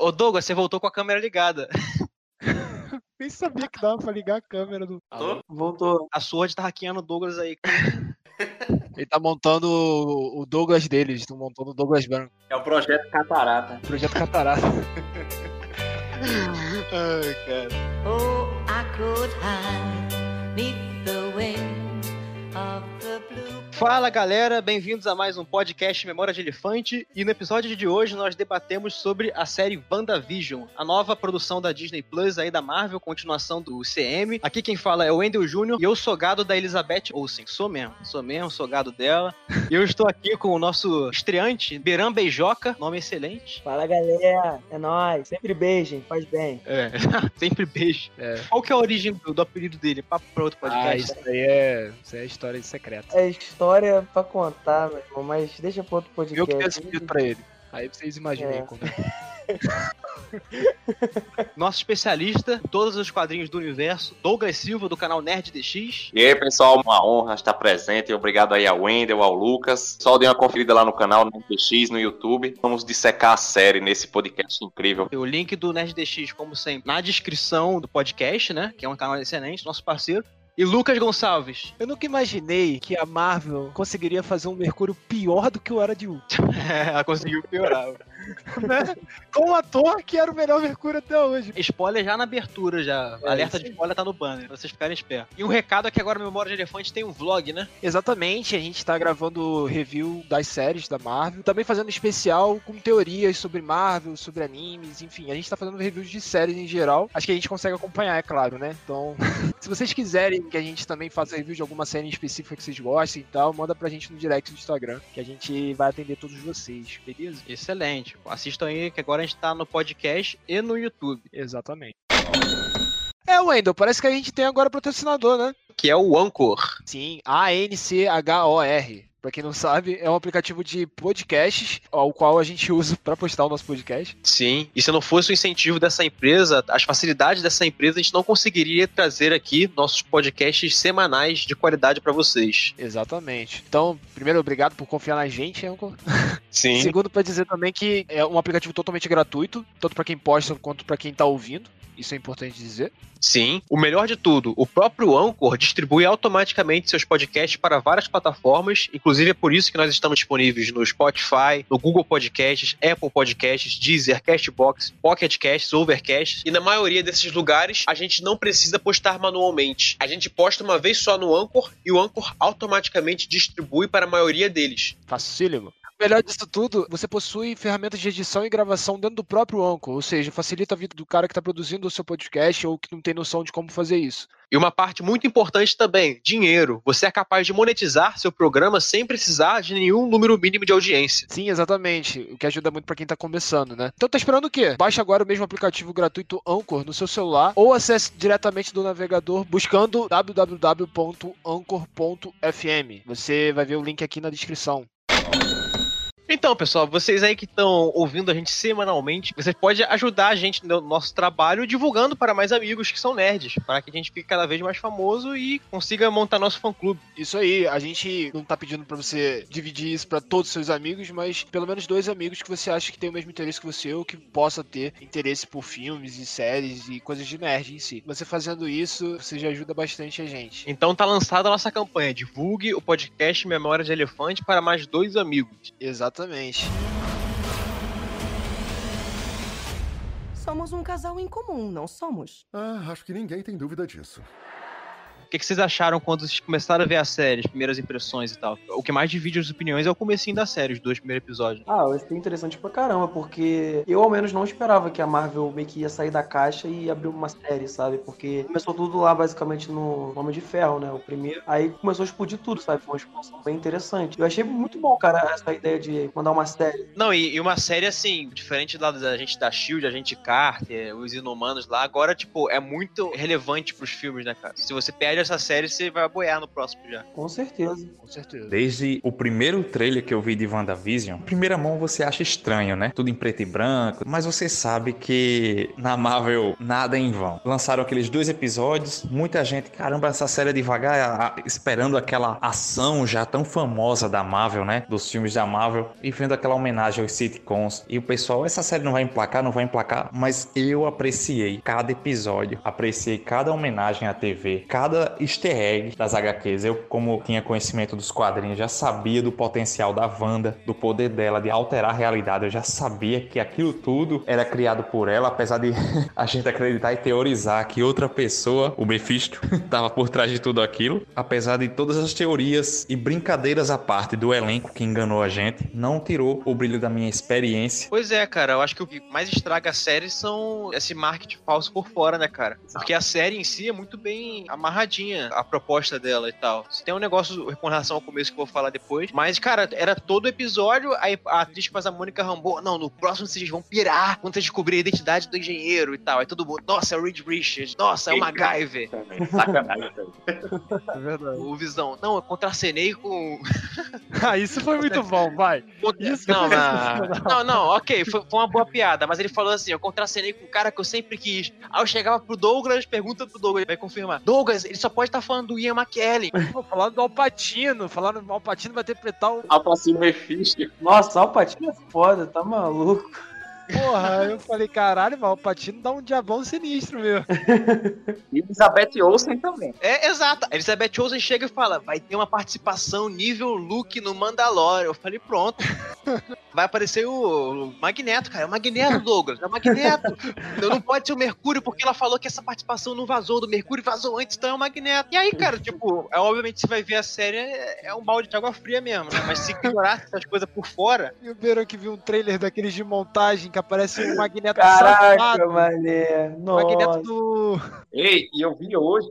Ô Douglas, você voltou com a câmera ligada. Nem sabia que dava pra ligar a câmera do. Alô? Voltou. A Sword tá hackeando o Douglas aí. Ele tá montando o Douglas deles, estão montando o Douglas branco. É o projeto Catarata. Projeto Catarata. Ai, cara. Oh, I could hide Fala galera, bem-vindos a mais um podcast Memória de Elefante. E no episódio de hoje nós debatemos sobre a série WandaVision, a nova produção da Disney Plus aí da Marvel, continuação do CM. Aqui quem fala é o Wendell Jr. e eu sou gado da Elizabeth Olsen. Sou mesmo, sou mesmo, sou gado dela. E eu estou aqui com o nosso estreante, Beran Beijoca, nome excelente. Fala galera, é nóis. Sempre beijem, faz bem. É, sempre beijo. É. Qual que é a origem do, do apelido dele? Papo pra outro Ah, podcast. isso aí é, isso aí é história secreta. É história pra contar, meu irmão, mas deixa pro outro podcast. Eu que esse pedido pra ele. Aí vocês imaginem É. como. Nosso especialista, todos os quadrinhos do universo, Douglas Silva, do canal Nerd DX. E aí, pessoal, uma honra estar presente. Obrigado aí ao Wendel, ao Lucas. Só dê uma conferida lá no canal, no PX, no YouTube. Vamos dissecar a série nesse podcast incrível. O link do Nerd DX, como sempre, na descrição do podcast, né? Que é um canal excelente, nosso parceiro. E Lucas Gonçalves. Eu nunca imaginei que a Marvel conseguiria fazer um Mercúrio pior do que o Era de Ultron. Ela conseguiu piorar. né? Com um ator que era o melhor Mercúrio até hoje. Spoiler já na abertura, já. É, Alerta isso de spoiler tá no banner, pra vocês ficarem espertos. E um recado é que agora no Memória de Elefante tem um vlog, né? Exatamente, a gente tá gravando review das séries da Marvel, também fazendo especial com teorias sobre Marvel, sobre animes, enfim, a gente tá fazendo reviews de séries em geral. Acho que a gente consegue acompanhar, é claro, né? Então, se vocês quiserem que a gente também faça review de alguma série em específica que vocês gostem e tal, manda pra gente no direct do Instagram, que a gente vai atender todos vocês, beleza? Excelente. Assistam aí que agora a gente tá no podcast e no YouTube. Exatamente. É, Wendel, parece que a gente tem agora patrocinador, né? Que é o Anchor. Sim, A-N-C-H-O-R. Pra quem não sabe, é um aplicativo de podcasts, ao qual a gente usa pra postar o nosso podcast. Sim. E se não fosse o incentivo dessa empresa, as facilidades dessa empresa, a gente não conseguiria trazer aqui nossos podcasts semanais de qualidade pra vocês. Exatamente. Então, primeiro, obrigado por confiar na gente, Anchor. Sim. Segundo, pra dizer também que é um aplicativo totalmente gratuito, tanto pra quem posta quanto pra quem tá ouvindo. Isso é importante dizer. Sim. O melhor de tudo, o próprio Anchor distribui automaticamente seus podcasts para várias plataformas, inclusive é por isso que nós estamos disponíveis no Spotify, no Google Podcasts, Apple Podcasts, Deezer, Castbox, Pocket Casts, Overcast. E na maioria desses lugares, a gente não precisa postar manualmente. A gente posta uma vez só no Anchor e o Anchor automaticamente distribui para a maioria deles. Facílimo. Melhor disso tudo, você possui ferramentas de edição e gravação dentro do próprio Anchor, ou seja, facilita a vida do cara que tá produzindo o seu podcast ou que não tem noção de como fazer isso. E uma parte muito importante também, dinheiro. Você é capaz de monetizar seu programa sem precisar de nenhum número mínimo de audiência. Sim, exatamente. O que ajuda muito pra quem tá começando, né? Então tá esperando o quê? Baixe agora o mesmo aplicativo gratuito Anchor no seu celular ou acesse diretamente do navegador buscando www.anchor.fm. Você vai ver o link aqui na descrição. Então, pessoal, vocês aí que estão ouvindo a gente semanalmente, vocês podem ajudar a gente no nosso trabalho divulgando para mais amigos que são nerds, para que a gente fique cada vez mais famoso e consiga montar nosso fã-clube. Isso aí, a gente não tá pedindo pra você dividir isso pra todos os seus amigos, mas pelo menos dois amigos que você acha que tem o mesmo interesse que você ou que possa ter interesse por filmes e séries e coisas de nerd em si. Você fazendo isso, você já ajuda bastante a gente. Então tá lançada a nossa campanha, divulgue o podcast Memória de Elefante para mais dois amigos. Exatamente. Somos um casal em comum, não somos? Ah, acho que ninguém tem dúvida disso. O que, que vocês acharam quando vocês começaram a ver a série, as primeiras impressões e tal? O que mais divide as opiniões é o comecinho da série, os dois primeiros episódios. Ah, eu achei interessante pra caramba, porque eu ao menos não esperava que a Marvel meio que ia sair da caixa e abrir uma série, sabe? Porque começou tudo lá basicamente no Homem de Ferro, né? O primeiro. Aí começou a explodir tudo, sabe? Foi uma explosão bem interessante. Eu achei muito bom, cara, essa ideia de mandar uma série. Não, e, e uma série assim, diferente lá da gente da Shield, a gente Carter, os Inumanos lá, agora, tipo, é muito relevante pros filmes, né, cara? Se você perde dessa série, você vai boiar no próximo já. Com certeza. Com certeza. Desde o primeiro trailer que eu vi de WandaVision, primeira mão você acha estranho, né? Tudo em preto e branco, mas você sabe que na Marvel nada é em vão. Lançaram aqueles dois episódios, muita gente, caramba, essa série é devagar, a- a- esperando aquela ação já tão famosa da Marvel, né? Dos filmes da Marvel, e vendo aquela homenagem aos sitcoms. E o pessoal, essa série não vai emplacar, não vai emplacar, mas eu apreciei cada episódio, apreciei cada homenagem à TV, cada easter egg das HQs. Eu, como tinha conhecimento dos quadrinhos, já sabia do potencial da Wanda, do poder dela de alterar a realidade. Eu já sabia que aquilo tudo era criado por ela, apesar de a gente acreditar e teorizar que outra pessoa, o Mephisto, estava por trás de tudo aquilo. Apesar de todas as teorias e brincadeiras à parte do elenco que enganou a gente, não tirou o brilho da minha experiência. Pois é, cara, eu acho que o que mais estraga a série são esse marketing falso por fora, né, cara? Porque a série em si é muito bem amarradinha, a proposta dela e tal. Tem um negócio com relação ao começo que eu vou falar depois, mas, cara, era todo episódio, aí a atriz que faz a Mônica Rambeau, não, no próximo vocês vão pirar quando vocês descobrir a identidade do engenheiro e tal. Aí todo mundo, nossa, é o Reed Richards, nossa, é o MacGyver. Sacanagem. É verdade. O Visão, não, eu contracenei com Ah, isso foi muito bom, vai. Isso não, foi não, não, não, ok, foi, foi uma boa piada, mas ele falou assim: eu contracenei com um cara que eu sempre quis. Aí eu chegava pro Douglas, pergunta pro Douglas, ele vai confirmar. Douglas, ele só pode estar falando do Ian McKellen. Pô, falando do Alpatino, falando do Alpatino vai interpretar o. Alpacino Mephisto. Nossa, o Patinho é foda, tá maluco. Porra, eu falei, caralho, mas o Alpatino dá um diabão sinistro, meu. E Elizabeth Olsen também. É, exato. A Elizabeth Olsen chega e fala: vai ter uma participação nível Luke no Mandalorian. Eu falei: pronto. Vai aparecer o Magneto, cara. É o Magneto, Douglas. É o Magneto. Não, não pode ser o Mercúrio, porque ela falou que essa participação não vazou do Mercúrio, vazou antes, então é o Magneto. E aí, cara, tipo, é, obviamente você vai ver a série, é, é um balde de água fria mesmo, né? Mas se ignorar essas coisas por fora, E o Beirão que viu um trailer daqueles de montagem aparece um Magneto Caraca, safado. mané. Magneto Nossa. do. Ei, e eu vi hoje.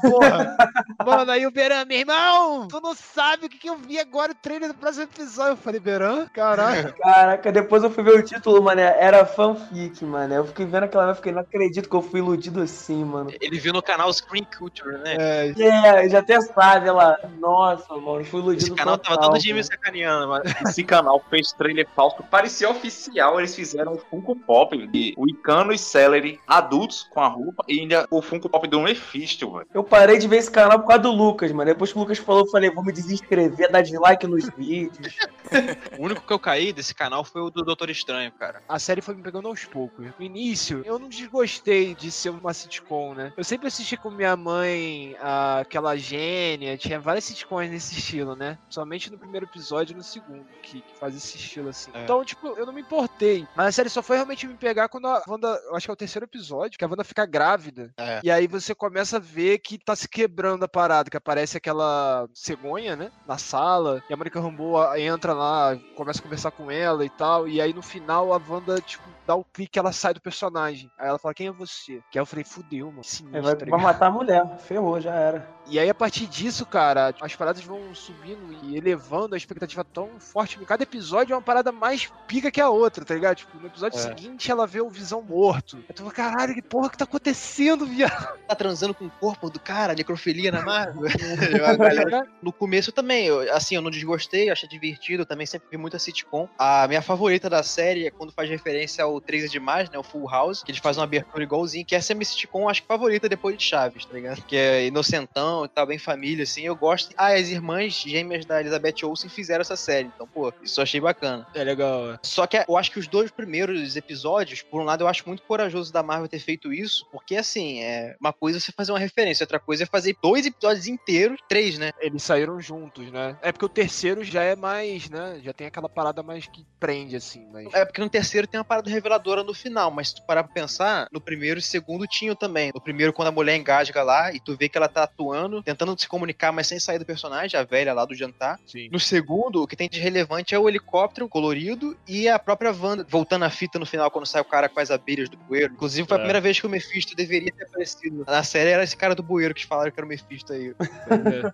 Porra! Mano, aí o Beran, meu irmão, tu não sabe o que, que eu vi agora, o trailer do próximo episódio. Eu falei, Beran, caralho. Caraca, depois eu fui ver o título, mané. Era fanfic, mané. Eu fiquei vendo aquela vez, fiquei, não acredito que eu fui iludido assim, mano. ele viu no canal Screen Culture, né? É, É, já até sabe, ela. Nossa, mano, fui iludido Esse canal tava todo dia me sacaneando, mas Esse canal fez trailer falso. Parecia oficial. Eles fizeram um Funko Pop de Wicano e Celery adultos com a roupa e ainda o Funko Pop do Velho. Eu parei de ver esse canal por causa do Lucas, mano. Depois que o Lucas falou, eu falei, vou me desinscrever, dar dislike nos vídeos. o único que eu caí desse canal foi o do Doutor Estranho, cara. a série foi me pegando aos poucos. No início, eu não desgostei de ser uma sitcom, né? Eu sempre assisti com minha mãe aquela gênia, tinha várias sitcoms nesse estilo, né? Somente no primeiro episódio e no segundo, que, que faz esse estilo assim. É. Então, tipo, eu não me importei. Mas a série só foi realmente me pegar quando a Wanda, eu acho que é o terceiro episódio, que a Wanda fica grávida. É. E aí você começa a ver que tá se quebrando a parada, que aparece aquela cegonha, né? Na sala, e a Mônica Rambeau entra lá, começa a conversar com ela e tal, e aí no final a Wanda, tipo, dá o clique ela sai do personagem. Aí ela fala, quem é você? Que aí eu falei, fudeu, mano. Sinistro, vai, tá vai matar a mulher. Ferrou, já era. E aí, a partir disso, cara, as paradas vão subindo e elevando a expectativa tão forte. Cada episódio é uma parada mais pica que a outra, tá ligado? Tipo, no episódio É. seguinte ela vê o Visão morto. Eu tô, caralho, que porra que tá acontecendo, viado? Tá transando com o corpo do cara, necrofilia na Marvel. A no começo também, eu, assim, eu não desgostei, achei divertido, também sempre vi muita sitcom. A minha favorita da série é quando faz referência ao 3 de mais, né, o Full House, que eles fazem uma abertura igualzinho, que essa é a minha sitcom, acho que favorita depois de Chaves, tá ligado? Que é inocentão e tal, bem família, assim, eu gosto. Ah, as irmãs gêmeas da Elizabeth Olsen fizeram essa série, então, pô, isso eu achei bacana. É legal. Só que eu acho que os dois primeiros episódios, por um lado, eu acho muito corajoso da Marvel ter feito isso, porque assim, é uma coisa é você fazer uma referência, outra coisa é fazer dois episódios inteiros, três, né? Eles saíram juntos, né? É porque o terceiro já é mais, né? Já tem aquela parada mais que prende, assim, mas. É porque no terceiro tem uma parada reveladora no final, mas se tu parar pra pensar, no primeiro e segundo tinham também. No primeiro, quando a mulher engasga lá e tu vê que ela tá atuando, tentando se comunicar, mas sem sair do personagem, a velha lá do jantar. Sim. No segundo, o que tem de relevante é o helicóptero colorido e a própria Wanda voltando a fita no final, quando sai o cara com as abelhas do bueiro. Inclusive, foi a É. primeira vez que o Mephisto deveria ter aparecido na série, era era esse cara do bueiro que falaram que era o Mephisto aí.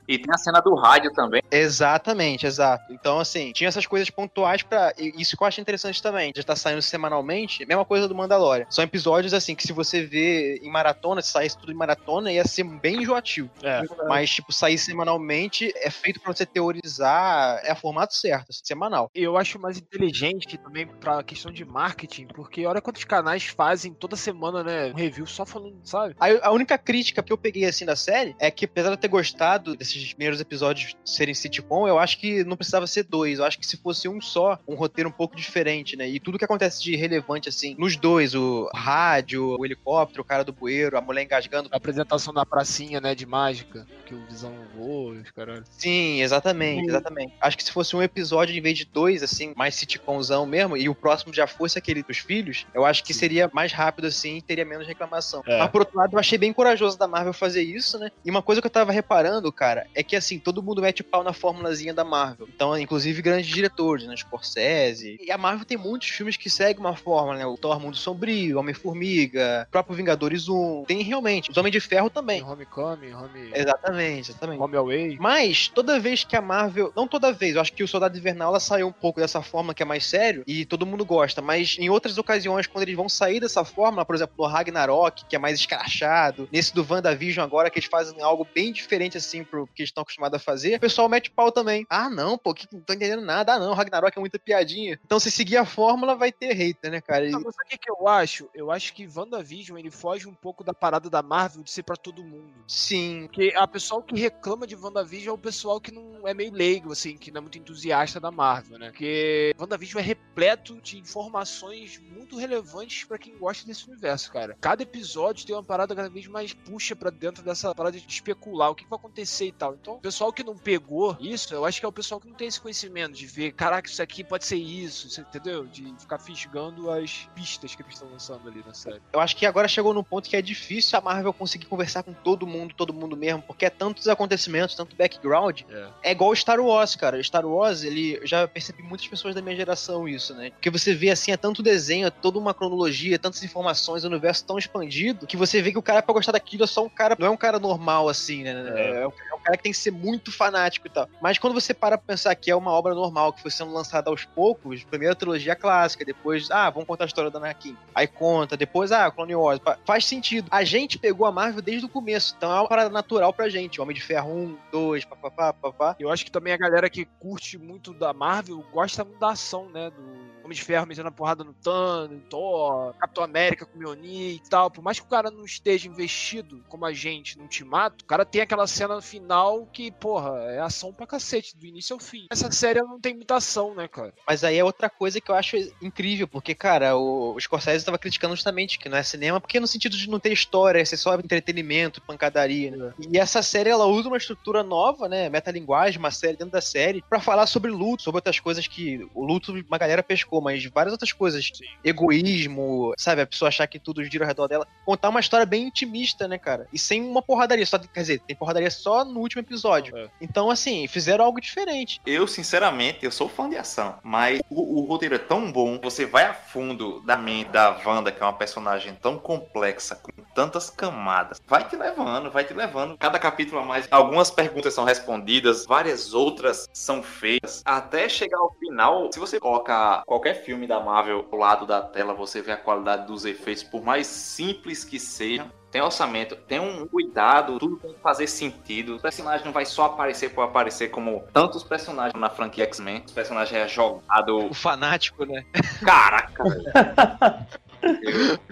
E tem a cena do rádio também. Exatamente, exato. Então, assim, tinha essas coisas pontuais pra. e Isso que eu acho interessante também. Já tá saindo semanalmente, mesma coisa do Mandalorian. São episódios, assim, que se você vê em maratona, se saísse tudo em maratona, ia ser bem enjoativo. É. Mas, tipo, sair semanalmente é feito pra você teorizar. É a formato certo, assim, semanal. Eu acho mais inteligente também pra questão de marketing, porque olha quantos canais fazem toda semana, né? Um review só falando, sabe? A, a única crítica que eu peguei assim da série é que, apesar de eu ter gostado desses primeiros episódios serem sitcom, eu acho que não precisava ser dois. Eu acho que se fosse um só, um roteiro um pouco diferente, né? E tudo que acontece de relevante, assim, nos dois, o rádio, o helicóptero, o cara do bueiro, a mulher engasgando. A apresentação na pracinha, né, de mágica, que o Visão voa, os caralho. Sim, exatamente, exatamente. Acho que se fosse um episódio em vez de dois, assim, mais sitcomzão mesmo, e o próximo já fosse aquele dos filhos, eu acho que seria mais rápido, assim, e teria menos reclamação. É. Mas por outro lado, eu achei bem corajoso da Marvel fazer isso, né? E uma coisa que eu tava reparando, cara, é que assim, todo mundo mete pau na formulazinha da Marvel. Então, inclusive grandes diretores, né? Scorsese. E a Marvel tem muitos filmes que seguem uma fórmula, né? O Thor Mundo Sombrio, Homem-Formiga, próprio Vingadores 1. Tem realmente. Os Homens de Ferro também. Tem Homecoming, Home, Exatamente, exatamente. home Away. Mas, toda vez que a Marvel. Não toda vez, eu acho que o Soldado Invernal ela saiu um pouco dessa fórmula que é mais sério e todo mundo gosta. Mas em outras ocasiões, quando eles vão sair dessa fórmula, por exemplo, no Ragnarok, que é mais escrachado, nesse do WandaVision agora, que eles fazem algo bem diferente assim pro que eles estão acostumados a fazer, o pessoal mete pau também. Ah, não, pô, que não tô entendendo nada. Ah, não, Ragnarok é muita piadinha. Então, se seguir a fórmula, vai ter hater, né, cara? E- Não, mas sabe o que, que eu acho? Eu acho que WandaVision ele foge um pouco da parada da Marvel de ser pra todo mundo. Sim, Porque a pessoal que reclama de WandaVision é o pessoal que não é meio leigo, assim, que não é muito entusiasta da Marvel, né? Porque WandaVision é repleto de informações muito relevantes pra quem gosta desse universo, cara. Cada episódio tem uma parada cada vez mais puxa pra dentro dessa parada de especular o que vai acontecer e tal. Então, o pessoal que não pegou isso, eu acho que é o pessoal que não tem esse conhecimento de ver, caraca, isso aqui pode ser isso, entendeu? De ficar fisgando as pistas que eles estão lançando ali na série. eu acho que agora chegou num ponto que é difícil a Marvel conseguir conversar com todo mundo, todo mundo mesmo, porque é tantos acontecimentos, tanto background. É. É igual Star Wars, cara. Star Wars, ele eu já percebi muitas pessoas da minha geração isso, né? Porque você vê assim, é tanto desenho, é toda uma cronologia, tantas informações, um universo tão expandido, que você vê que o cara pra gostar daquilo é só um cara, não é um cara normal assim, né? É, um, é um cara que tem que ser muito fanático e tal. Mas quando você para pra pensar que é uma obra normal, que foi sendo lançada aos poucos, primeiro a trilogia clássica, depois, ah, vamos contar a história da Anakin. Aí conta, depois, ah, Clone Wars. Fa- Faz sentido. A gente pegou a Marvel desde o começo, então é uma parada natural pra gente. Homem de Ferro 1, 2, papapá, papapá. Eu acho que também a galera que curte muito da Marvel gosta muito da ação, né? Do Homem de Ferro metendo a porrada no Thanos, no Thor, Capitão América com o Mjolnir e tal. Por mais que o cara não esteja investido como a gente no Ultimato, o cara tem aquela cena final que, porra, é ação pra cacete, do início ao fim. Essa série não tem muita ação, né, cara? Mas aí é outra coisa que eu acho incrível, porque, cara, o, o Scorsese estava criticando justamente que não é cinema, porque no sentido de não ter história, ser só entretenimento, pancadaria, né? E essa série, ela usa uma estrutura nova, né, metalinguagem, uma série dentro da série, pra falar sobre luto, sobre outras coisas que o luto uma galera pescou, mas várias outras coisas. Egoísmo, sabe, a pessoa achar que tudo gira ao redor dela. Contar uma história bem intimista, né, cara? E sem uma porradaria, só, quer dizer, tem porradaria só no último episódio. É. Então, assim, fizeram algo diferente. Eu, sinceramente, eu sou fã de ação, mas o, o roteiro é tão bom, você vai a fundo da mente da Wanda, que é uma personagem tão complexa, com tantas camadas, vai te levando, vai te levando. Cada capítulo a mais, algumas perguntas são respondidas, várias outras são feitas, até chegar ao final. Se você coloca qualquer filme da Marvel ao lado da tela, você vê a qualidade dos efeitos, por mais simples que sejam. Tem orçamento, tem um cuidado, tudo tem que fazer sentido. O personagem não vai só aparecer por aparecer, como tantos personagens na franquia X-Men. Os personagens é jogado. O fanático, né? Caraca, velho.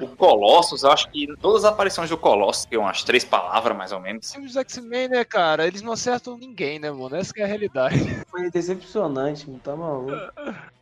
O Colossus, eu acho que todas as aparições do Colossus, que é umas três palavras mais ou menos. Os X-Men, né, cara? Eles não acertam ninguém, né, mano? Essa que é a realidade. Foi decepcionante, não tá maluco.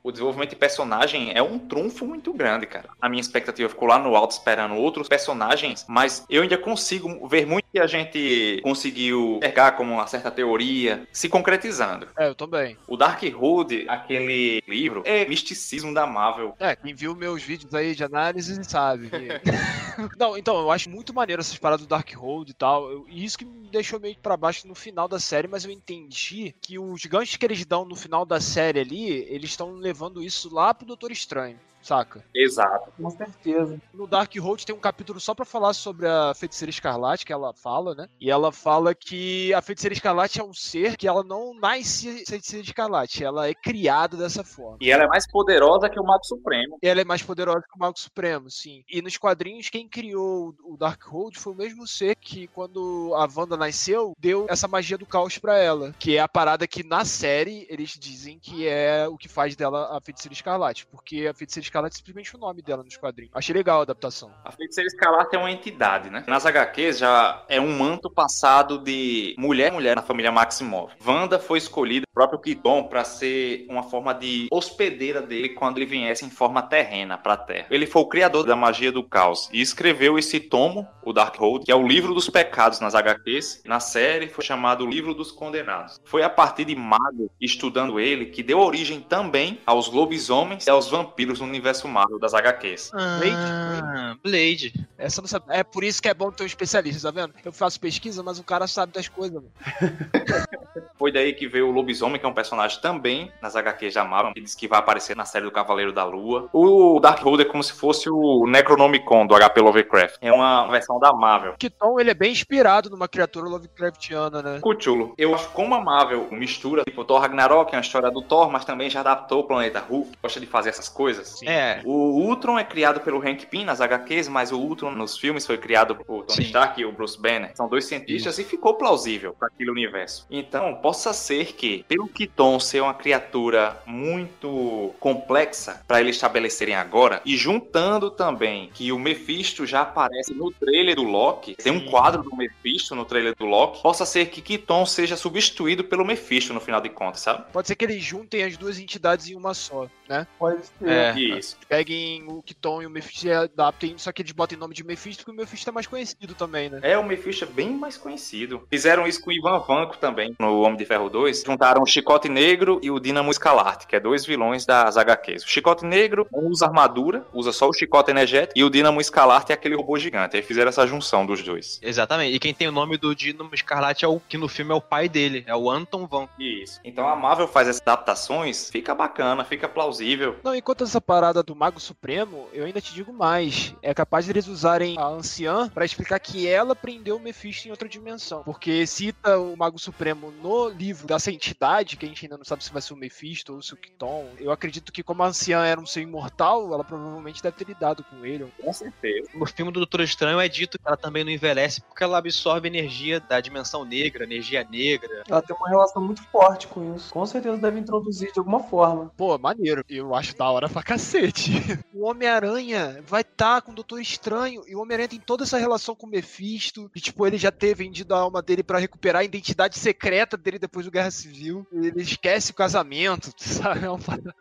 O desenvolvimento de personagem é um trunfo muito grande, cara. A minha expectativa ficou lá no alto esperando outros personagens, mas eu ainda consigo ver muito que a gente conseguiu pegar como uma certa teoria se concretizando. É, eu também. O Darkhold, aquele livro, é misticismo da Marvel. É, quem viu meus vídeos aí de análise sabe. não, então, eu acho muito maneiro essas paradas do Darkhold e tal. Eu- E isso que me deixou meio pra baixo no final da série, mas eu entendi que os ganchos que eles dão no final da série ali, eles estão levando isso lá pro Doutor Estranho. Saca? Exato. Com certeza. No Darkhold tem um capítulo só pra falar sobre a Feiticeira Escarlate, que ela fala, né? E ela fala que a Feiticeira Escarlate é um ser que ela não nasce Feiticeira Escarlate, ela é criada dessa forma. E ela é mais poderosa que o Mago Supremo. Ela é mais poderosa que o Mago Supremo, sim. E nos quadrinhos, quem criou o Darkhold foi o mesmo ser que, quando a Wanda nasceu, deu essa magia do caos pra ela. Que é a parada que na série eles dizem que é o que faz dela a Feiticeira Escarlate. Porque a Feiticeira Escarlate simplesmente o nome dela nos quadrinhos. Achei legal a adaptação. A feiticeira escarlate é uma entidade, né? Nas HQs já é um manto passado de mulher a mulher na família Maximov. Wanda foi escolhida, próprio Kiton, para ser uma forma de hospedeira dele quando ele viesse em forma terrena pra Terra. Ele foi o criador da magia do caos e escreveu esse tomo, o Darkhold, que é o livro dos pecados nas HQs. Na série foi chamado livro dos condenados. Foi a partir de Mago estudando ele que deu origem também aos lobisomens e aos vampiros no universo Marvel das HQs. Ah, Blade. Essa eu não sabe. É por isso que é bom ter um especialista, tá vendo? Eu faço pesquisa, mas o cara sabe das coisas, mano. Foi daí que veio o Lobisomem, que é um personagem também nas HQs da Marvel, que diz que vai aparecer na série do Cavaleiro da Lua. O Darkhold é como se fosse o Necronomicon do HP Lovecraft. É uma versão da Marvel. Kiton, ele é bem inspirado numa criatura Lovecraftiana, né? Cthulhu. Eu acho que como a Marvel mistura, tipo, Thor Ragnarok, que é uma história do Thor, mas também já adaptou o planeta Hulk, gosta de fazer essas coisas. É. O Ultron é criado pelo Hank Pym nas HQs, mas o Ultron nos filmes foi criado por Tony Sim. Stark e o Bruce Banner. São dois cientistas e ficou plausível para aquele universo. Então, possa ser que, pelo Kiton ser uma criatura muito complexa para eles estabelecerem agora, e juntando também que o Mephisto já aparece no trailer do Loki, tem um quadro do Mephisto no trailer do Loki, possa ser que Kiton seja substituído pelo Mephisto no final de contas, sabe? Pode ser que eles juntem as duas entidades em uma só, né? Pode ser. É. Isso. Peguem o Kiton e o Mephisto e adaptem, só que eles botem nome de Mephisto, porque o Mephisto é mais conhecido também, né? É, o Mephisto é bem mais conhecido. Fizeram isso com o Ivan Vanko também, no Homem de Ferro 2. Juntaram o Chicote Negro e o Dínamo Escalarte, que é dois vilões das HQs. O Chicote Negro não usa armadura, usa só o chicote energético, e o Dínamo Escalarte é aquele robô gigante. Aí fizeram essa junção dos dois. Exatamente. E quem tem o nome do Dínamo Escarlate é o que no filme é o pai dele, é o Anton Van. Isso. Então a Marvel faz essas adaptações, fica bacana, fica plausível. Não, enquanto essa parada do Mago Supremo, eu ainda te digo mais. É capaz de eles usarem a anciã pra explicar que ela prendeu o Mephisto em outra dimensão. Porque cita o Mago Supremo no livro dessa entidade, que a gente ainda não sabe se vai ser o Mephisto ou se o Kiton. Eu acredito que como a anciã era um ser imortal, ela provavelmente deve ter lidado com ele. Com certeza. No filme do Doutor Estranho é dito que ela também não envelhece porque ela absorve energia da dimensão negra, energia negra. Ela tem uma relação muito forte com isso. Com certeza deve introduzir de alguma forma. Pô, maneiro. Eu acho da hora pra cacete. O Homem-Aranha vai estar com o Doutor Estranho e o Homem-Aranha tem toda essa relação com o Mephisto. E, tipo, ele já ter vendido a alma dele pra recuperar a identidade secreta dele depois do Guerra Civil. Ele esquece o casamento, sabe? É uma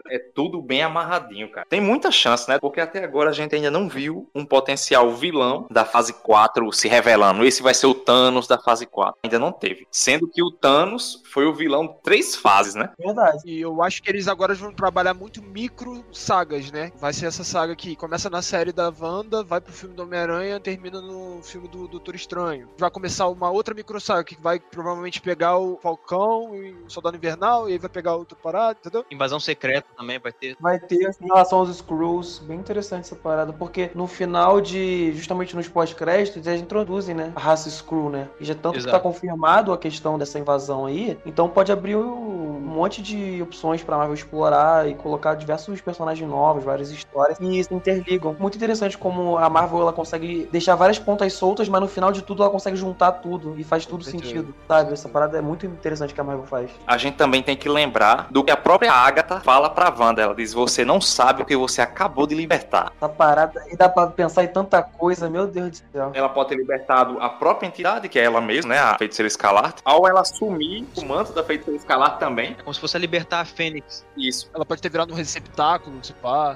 É tudo bem amarradinho, cara. Tem muita chance, né? Porque até agora a gente ainda não viu um potencial vilão da fase 4 se revelando. Esse vai ser o Thanos da fase 4. Ainda não teve. Sendo que o Thanos foi o vilão de três fases, né? Verdade. E eu acho que eles agora vão trabalhar muito micro sagas, né? Vai ser essa saga que começa na série da Wanda, vai pro filme do Homem-Aranha, termina no filme do Doutor Estranho. Vai começar uma outra micro saga que vai provavelmente pegar o Falcão e o Soldado Invernal, e aí vai pegar outra parada, entendeu? Invasão secreta também vai ter. Vai ter em relação aos Screws, bem interessante essa parada, porque no final de. Justamente nos pós-créditos, eles introduzem, né? A raça Screw, né? E já tanto que tá confirmado a questão dessa invasão aí, então pode abrir um monte de opções pra Marvel explorar e colocar diversos personagens novos, várias histórias e se interligam. Muito interessante como a Marvel ela consegue deixar várias pontas soltas, mas no final de tudo ela consegue juntar tudo e faz tudo sentido, sabe? Essa parada é muito interessante que a Marvel faz. A gente também tem que lembrar do que a própria Agatha fala pra Wanda. Ela diz: Você não sabe o que você acabou de libertar. Essa parada aí dá pra pensar em tanta coisa, meu Deus do céu. Ela pode ter libertado a própria entidade, que é ela mesma, né? A feiticeira escalarte. Ao ela assumir o manto da feiticeira escalarte também. É como se fosse a libertar a Fênix. Isso. Ela pode ter virado um receptáculo, se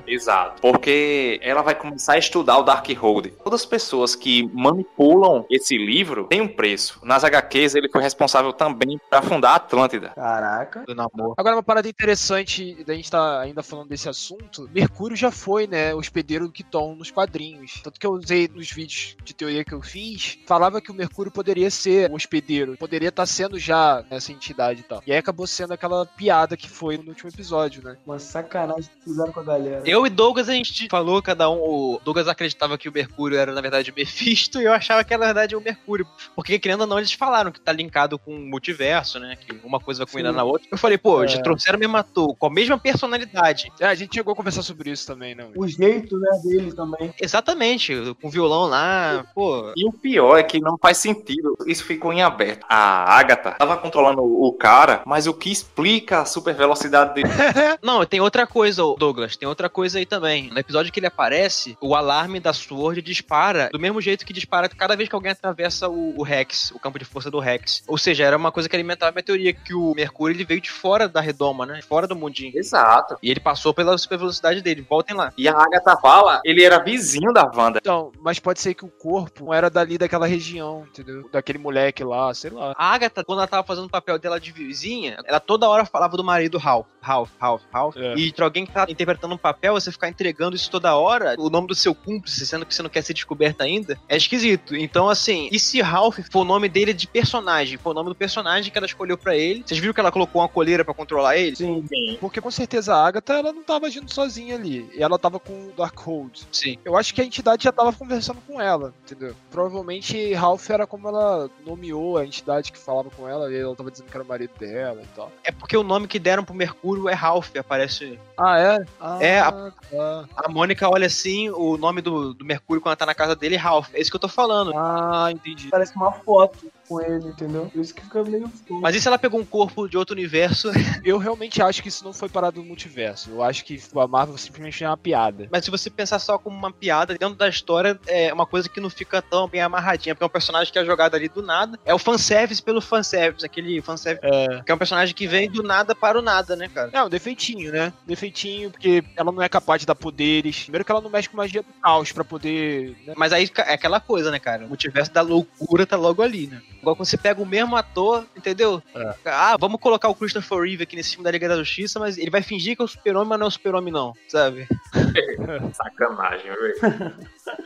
Exato. Porque ela vai começar a estudar o Darkhold. Todas as pessoas que manipulam esse livro têm um preço. Nas HQs, ele foi responsável também para fundar a Atlântida. Caraca. Do namoro. Agora, uma parada interessante da gente tá ainda falando desse assunto: Mercúrio já foi, né, hospedeiro do Kiton nos quadrinhos. Tanto que eu usei nos vídeos de teoria que eu fiz, falava que o Mercúrio poderia ser um hospedeiro, poderia estar sendo já nessa entidade e tal. E aí acabou sendo aquela piada que foi no último episódio, né? Uma sacanagem que fizeram com a galera. Eu e Douglas, a gente falou, cada um. O Douglas acreditava que o Mercúrio era, na verdade, o Mephisto, e eu achava que era, na verdade, o Mercúrio. Porque, querendo ou não, eles falaram que tá linkado com o multiverso, né? Que uma coisa vai combinar Sim. na outra. Eu falei, pô, É. já trouxeram o mesmo ator, com a mesma personalidade. É, a gente chegou a conversar sobre isso também, não? O jeito, né, dele também. Exatamente, com o violão lá, pô. E o pior é que não faz sentido. Isso ficou em aberto. A Agatha tava controlando o cara, mas o que explica a super velocidade dele? Não, tem outra coisa, Douglas, tem outra coisa aí também. No episódio que ele aparece, o alarme da Sword dispara do mesmo jeito que dispara cada vez que alguém atravessa o, o Rex, o campo de força do Rex. Ou seja, era uma coisa que alimentava a minha teoria, que o Mercúrio ele veio de fora da redoma, né? Fora do mundinho. Exato. E ele passou pela super velocidade dele. Voltem lá. E a Agatha fala, ele era vizinho da Wanda. Então, mas pode ser que o corpo não era dali daquela região, entendeu? Daquele moleque lá, sei lá. A Agatha, quando ela tava fazendo o papel dela de vizinha, ela toda hora falava do marido Ralph. Ralph, Ralph, Ralph. É. E pra alguém que tá interpretando um papel, você ficar entregando isso toda hora, o nome do seu cúmplice, sendo que você não quer ser descoberto ainda, é esquisito. Então, assim, e se Ralph for o nome dele de personagem? Foi o nome do personagem que ela escolheu pra ele. Vocês viram que ela colocou uma coleira pra controlar ele? Sim. Porque com certeza a Agatha, ela não tava agindo sozinha ali. E ela tava com o Darkhold. Sim. Eu acho que a entidade já tava conversando com ela, entendeu? Provavelmente Ralph era como ela nomeou a entidade que falava com ela, e ela tava dizendo que era o marido dela e tal. É porque o nome que deram pro Mercúrio é Ralph, aparece. Ah, é? Ah, É, a- tá. A Mônica olha assim, o nome do, do Mercúrio quando ela tá na casa dele é Ralph. É isso que eu tô falando. Ah, entendi. Parece uma foto com ele, entendeu? Por isso que fica meio. Mas e se ela pegou um corpo de outro universo? Eu realmente acho que isso não foi parado no multiverso. Eu acho que a Marvel simplesmente é uma piada. Mas se você pensar só como uma piada, dentro da história é uma coisa que não fica tão bem amarradinha, porque é um personagem que é jogado ali do nada. É o fanservice pelo fanservice, aquele fanservice. É. Que é um personagem que vem do nada para o nada, né, cara? É, um defeitinho, né? Defeitinho, porque ela não é capaz de dar poderes. Primeiro que ela não mexe com magia do caos pra poder. né? Mas aí é aquela coisa, né, cara? O multiverso da loucura tá logo ali, né? Igual quando você pega o mesmo ator, entendeu? Ah, vamos colocar o Christopher Reeve aqui nesse filme da Liga da Justiça, mas ele vai fingir que é o super-homem, mas não é o super-homem, não, sabe? Sacanagem, velho.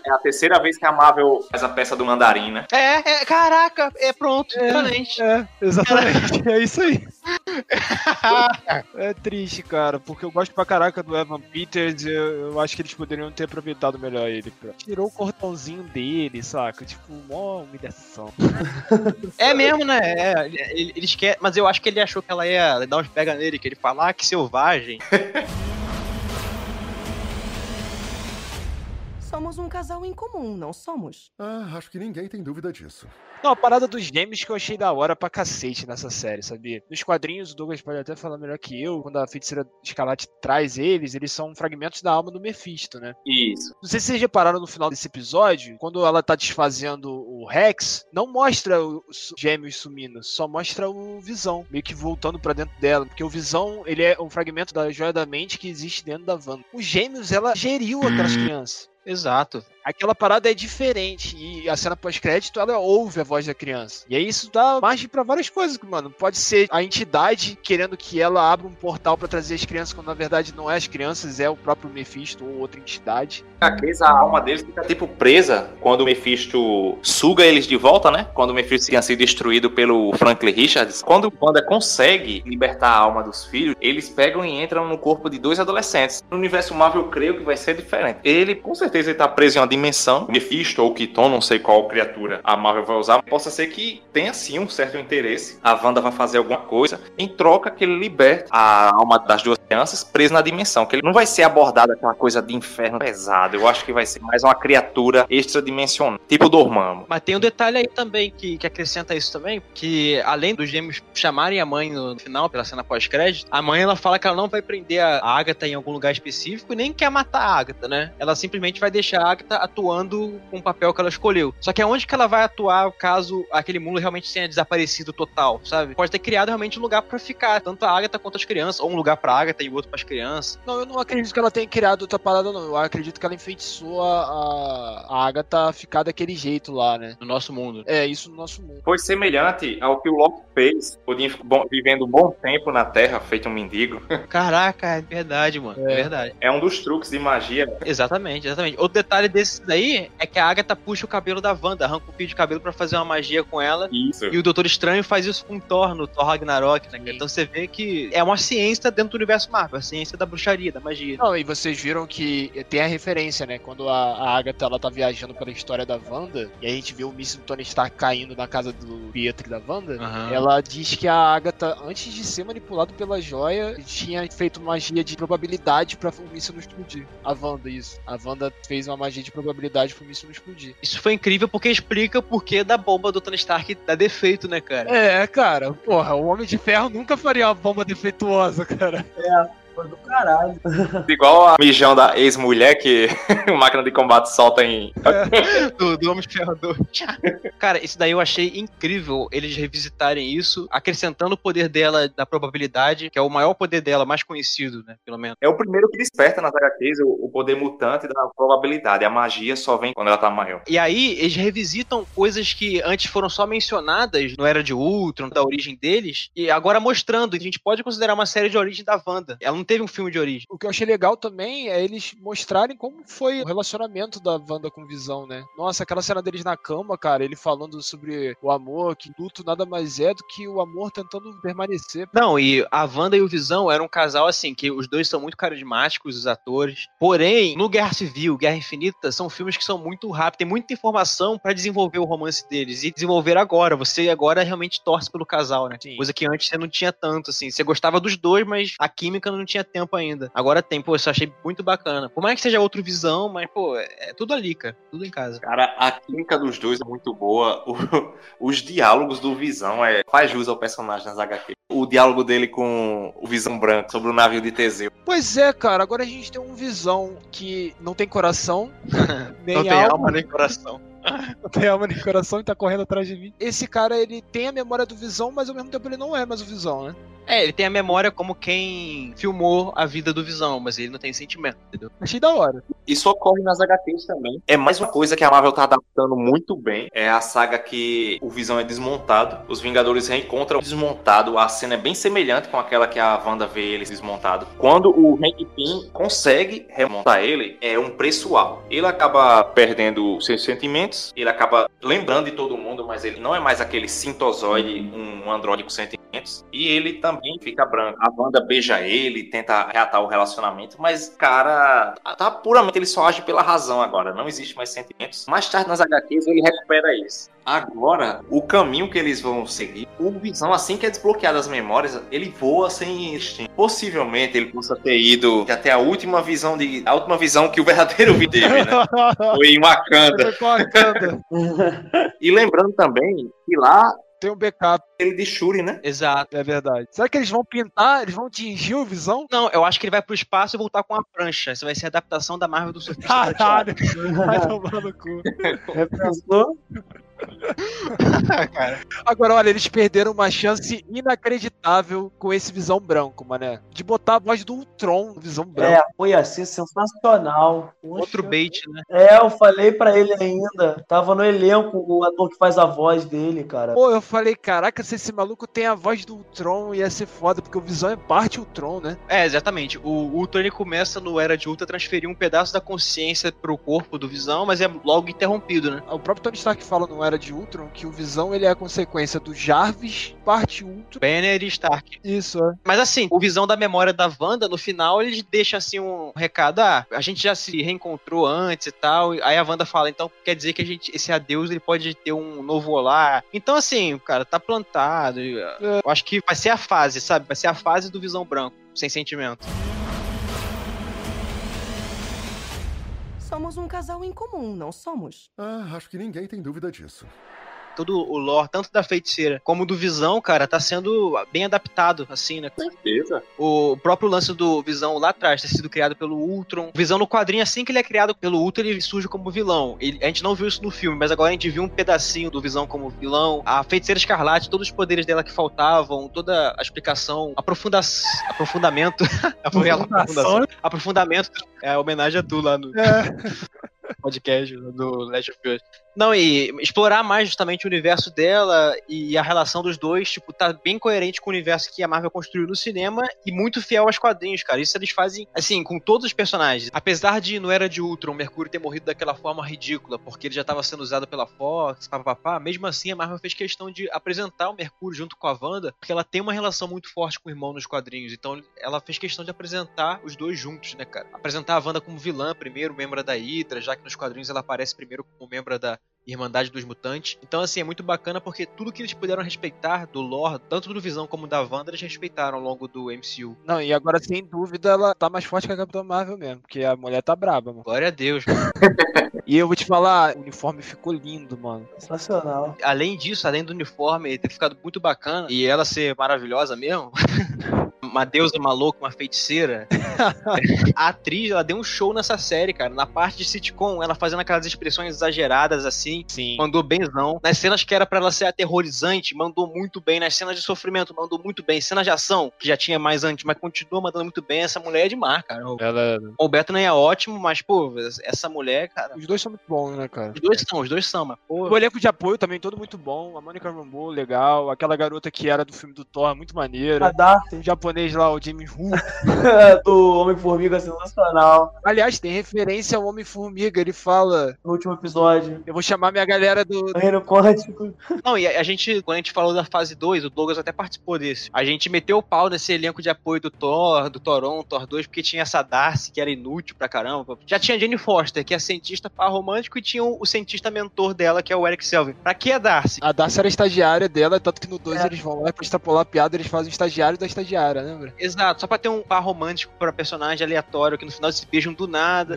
É a terceira vez que a Marvel faz a peça do mandarim, né? É, é, caraca, é pronto, exatamente. É, exatamente. é isso aí. É triste, cara, porque eu gosto pra caraca do Evan Peters. Eu, eu acho que eles poderiam ter aproveitado melhor ele. Cara. Tirou o cordãozinho dele, saca? Tipo, mó humilhação. É mesmo, né? É, ele- eles querem, mas eu acho que ele achou que ela ia dar uns pega nele, que ele fala, ah, que selvagem. Somos um casal em comum, não somos? Ah, acho que ninguém tem dúvida disso. Não, a parada dos gêmeos que eu achei da hora pra cacete nessa série, sabia? Nos quadrinhos, o Douglas pode até falar melhor que eu, quando a feiticeira Escarlate traz eles, eles são fragmentos da alma do Mephisto, né? Isso. Não sei se vocês repararam no final desse episódio, quando ela tá desfazendo o Rex, não mostra os gêmeos sumindo, só mostra o Visão, meio que voltando pra dentro dela, porque o Visão, ele é um fragmento da joia da mente que existe dentro da Wanda. Os gêmeos, ela geriu aquelas crianças. Exato. Aquela parada é diferente e a cena pós-crédito ela ouve a voz da criança. E aí isso dá margem pra várias coisas, mano. Pode ser a entidade querendo que ela abra um portal pra trazer as crianças, quando na verdade não é as crianças, é o próprio Mephisto ou outra entidade. HQs, a alma deles fica tipo presa quando o Mephisto suga eles de volta, né? Quando o Mephisto tinha sido destruído pelo Franklin Richards. Quando o Wanda consegue libertar a alma dos filhos, eles pegam e entram no corpo de dois adolescentes. No universo Marvel, eu creio que vai ser diferente. Ele, com certeza, ele tá preso em uma dimensão. Mephisto ou Kiton, não sei qual criatura a Marvel vai usar. Possa ser que tenha sim um certo interesse. A Wanda vai fazer alguma coisa em troca que ele liberte a alma das duas crianças presas na dimensão. Que ele não vai ser abordado aquela coisa de inferno pesado. Eu acho que vai ser mais uma criatura extradimensional, tipo Dormammu. Mas tem um detalhe aí também que, que acrescenta isso também, que além dos gêmeos chamarem a mãe no final, pela cena pós-crédito, a mãe ela fala que ela não vai prender a Agatha em algum lugar específico nem quer matar a Agatha, né? Ela simplesmente vai deixar a Agatha atuando com o papel que ela escolheu. Só que aonde que ela vai atuar caso aquele mundo realmente tenha desaparecido total, sabe? Pode ter criado realmente um lugar pra ficar, tanto a Agatha quanto as crianças, ou um lugar pra Agatha e outro pras crianças. Não, eu não acredito que ela tenha criado outra parada, não. Eu acredito que ela enfeitiçou a, a, Agatha a ficar daquele jeito lá, né? No nosso mundo. É, isso no nosso mundo. Foi semelhante ao que o Loki fez, bom, vivendo um bom tempo na Terra, feito um mendigo. Caraca, é verdade, mano. É, É. verdade. É um dos truques de magia. Exatamente, exatamente. Outro detalhe desse daí é que a Agatha puxa o cabelo da Wanda, arranca um fio de cabelo pra fazer uma magia com ela. Isso. E o Doutor Estranho faz isso com o Thor, no Thor Ragnarok, né? Então você vê que é uma ciência dentro do universo Marvel, a ciência da bruxaria, da magia. Não, e vocês viram que tem a referência, né? Quando a, a Agatha ela tá viajando pela história da Wanda, e a gente vê o míssil do Tony Stark caindo na casa do Pietro e da Wanda, Aham. ela diz que a Agatha, antes de ser manipulado pela joia, tinha feito magia de probabilidade pra o míssil não explodir. A Wanda, isso. A Wanda fez uma magia de probabilidade pro míssil não explodir. Isso foi incrível porque explica o porquê da bomba do Tony Stark dar defeito, né, cara? É, cara, porra, o Homem de Ferro nunca faria uma bomba defeituosa, cara. Foi do caralho. Igual a mijão da ex-mulher que o máquina de combate solta em. do, do Homem de Ferro 2. Cara, isso daí eu achei incrível eles revisitarem isso, acrescentando o poder dela da probabilidade, que é o maior poder dela, mais conhecido, né? Pelo menos. É o primeiro que desperta nas HQs o, o poder mutante da probabilidade. A magia só vem quando ela tá maior. E aí, eles revisitam coisas que antes foram só mencionadas no Era de Ultron, da origem deles, e agora mostrando. A gente pode considerar uma série de origem da Wanda. Ela não teve um filme de origem. O que eu achei legal também é eles mostrarem como foi o relacionamento da Wanda com Visão, né? Nossa, aquela cena deles na cama, cara, ele falando sobre o amor, que luto nada mais é do que o amor tentando permanecer. Não, e a Wanda e o Visão eram um casal assim, que os dois são muito carismáticos, os atores. Porém, no Guerra Civil, Guerra Infinita, são filmes que são muito rápidos, tem muita informação pra desenvolver o romance deles. E desenvolver agora. Você agora realmente torce pelo casal, né? Sim. Coisa que antes você não tinha tanto, assim. Você gostava dos dois, mas a química não tinha tempo ainda. Agora tem, pô, isso eu achei muito bacana. Por mais que seja outro Visão, mas, pô, é é tudo ali, cara. Tudo em casa. Cara, a química dos dois é muito boa. O- os diálogos do Visão é, faz jus ao personagem nas HQ. O diálogo dele com o Visão Branco sobre o navio de Teseu. Pois é, cara, agora a gente tem um Visão que não tem coração, nem não tem alma, alma nem coração. Não tem alma nem coração e tá correndo atrás de mim. Esse cara, ele tem a memória do Visão, mas ao mesmo tempo ele não é mais o Visão, né? É, ele tem a memória como quem filmou a vida do Visão, mas ele não tem sentimento, entendeu? Achei da hora. Isso ocorre nas HQs também. É mais uma coisa que a Marvel tá adaptando muito bem. É a saga que o Visão é desmontado. Os Vingadores reencontram o desmontado. A cena é bem semelhante com aquela que a Wanda vê ele desmontado. Quando o Hank Pym consegue remontar ele, é um preço alto. Ele acaba perdendo seus sentimentos. Ele acaba lembrando de todo mundo, mas ele não é mais aquele sintozoide, um androide com sentimentos. E ele também fica branco. A Wanda beija ele, tenta reatar o relacionamento, mas, cara, tá puramente ele só age pela razão agora. Não existe mais sentimentos. Mais tarde nas HQs ele recupera isso. Agora, o caminho que eles vão seguir, o Visão, assim que é desbloqueado as memórias, ele voa sem instinto. Possivelmente ele possa ter ido até a última visão de. A última visão que o verdadeiro Vi teve, né? Foi em Wakanda. Foi com a Wakanda. E lembrando também que lá Tem um backup, ele de Shuri, né? Exato. é verdade. Será que eles vão pintar? Eles vão tingir o Visão? Não, eu acho que ele vai pro espaço e voltar com a prancha. Isso vai ser a adaptação da Marvel do Surfista Caralho, vai tomar no cu. Repensou? cara. Agora, olha, eles perderam uma chance inacreditável com esse Visão Branco, mané. De botar a voz do Ultron no Visão Branco. É, foi assim, sensacional. Poxa. Outro bait, né? É, eu falei pra ele ainda. Tava no elenco o ator que faz a voz dele, cara. Pô, eu falei, caraca, se esse maluco tem a voz do Ultron, ia ser foda, porque o Visão é parte Ultron, né? É, exatamente. O Ultron ele começa no Era de Ultra a transferir um pedaço da consciência pro corpo do Visão, mas é logo interrompido, né? O próprio Tony Stark fala no Era de Ultron que o Visão ele é a consequência do Jarvis, parte Ultron. Banner e Stark. Isso, é. Mas assim, o visão da memória da Wanda, no final, eles deixam assim um recado: ah, a gente já se reencontrou antes e tal. Aí a Wanda fala, então quer dizer que a gente, esse adeus ele pode ter um novo olá. Então, assim, cara, tá plantado. Eu acho que vai ser a fase, sabe? Vai ser a fase do visão branco, sem sentimento. Somos um casal em comum, não somos? Ah, acho que ninguém tem dúvida disso. Todo o lore, tanto da feiticeira como do Visão, cara, tá sendo bem adaptado, assim, né? certeza. O próprio lance do Visão lá atrás ter sido criado pelo Ultron. O Visão no quadrinho, assim que ele é criado pelo Ultron, ele surge como vilão. Ele- a gente não viu isso no filme, mas agora a gente viu um pedacinho do Visão como vilão. A Feiticeira Escarlate, todos os poderes dela que faltavam, toda a explicação, aprofunda aprofundamento. aprofundação. Aprofundamento. É homenagem a tu lá no podcast do Last of Us. Não, e explorar mais justamente o universo dela e a relação dos dois, tipo, tá bem coerente com o universo que a Marvel construiu no cinema e muito fiel aos quadrinhos, cara. Isso eles fazem, assim, com todos os personagens. Apesar de no Era de Ultron, o Mercúrio ter morrido daquela forma ridícula, porque ele já tava sendo usado pela Fox, papapá, mesmo assim a Marvel fez questão de apresentar o Mercúrio junto com a Wanda, porque ela tem uma relação muito forte com o irmão nos quadrinhos. Então ela fez questão de apresentar os dois juntos, né, cara? Apresentar a Wanda como vilã primeiro, membro da Hydra, já que nos quadrinhos ela aparece primeiro como membro da Irmandade dos Mutantes. Então, assim, é muito bacana porque tudo que eles puderam respeitar do lore, tanto do Visão como da Wanda, eles respeitaram ao longo do MCU. Não, e agora, sem dúvida, ela tá mais forte que a Capitã Marvel mesmo, porque a mulher tá braba, mano. Glória a Deus. E eu vou te falar, o uniforme ficou lindo, mano. Sensacional. além disso, além do uniforme ter ficado muito bacana e ela ser maravilhosa mesmo, uma deusa maluca, uma feiticeira, a atriz, ela deu um show nessa série, cara. Na parte de sitcom, ela fazendo aquelas expressões exageradas assim, Sim. mandou benzão. Nas cenas que era pra ela ser aterrorizante, mandou muito bem. Nas cenas de sofrimento, mandou muito bem. Cenas de ação, que já tinha mais antes, mas continua mandando muito bem. Essa mulher é demais, cara. O Ela. o Beto nem é ótimo, mas, pô, essa mulher, cara. Os dois são muito bons, né, cara? Os dois são, os dois são, mas, pô. O elenco de apoio também, todo muito bom. A Mônica Rambeau, legal. Aquela garota que era do filme do Thor, muito A maneira. Darcy O japonês lá, o Jimmy Woo. do Homem-Formiga sensacional. Aliás, tem referência ao Homem-Formiga. Ele fala: No último episódio. Eu vou chamar minha galera do. Reino Quântico. Não, e a, a gente, quando a gente falou da fase 2, o Douglas até participou desse. A gente meteu o pau nesse elenco de apoio do Thor, do Toron, Thor 2, porque tinha essa Darcy, que era inútil pra caramba. Já tinha a Jane Foster, que é cientista par romântico, e tinha o, o cientista mentor dela, que é o Eric Selvin. Pra que a Darcy? A Darcy era estagiária dela, tanto que no 2 É. eles vão lá pra extrapolar a piada, eles fazem o estagiário da estagiária, lembra? Exato, só pra ter um par romântico pra personagem aleatório, que no final se beijam do nada.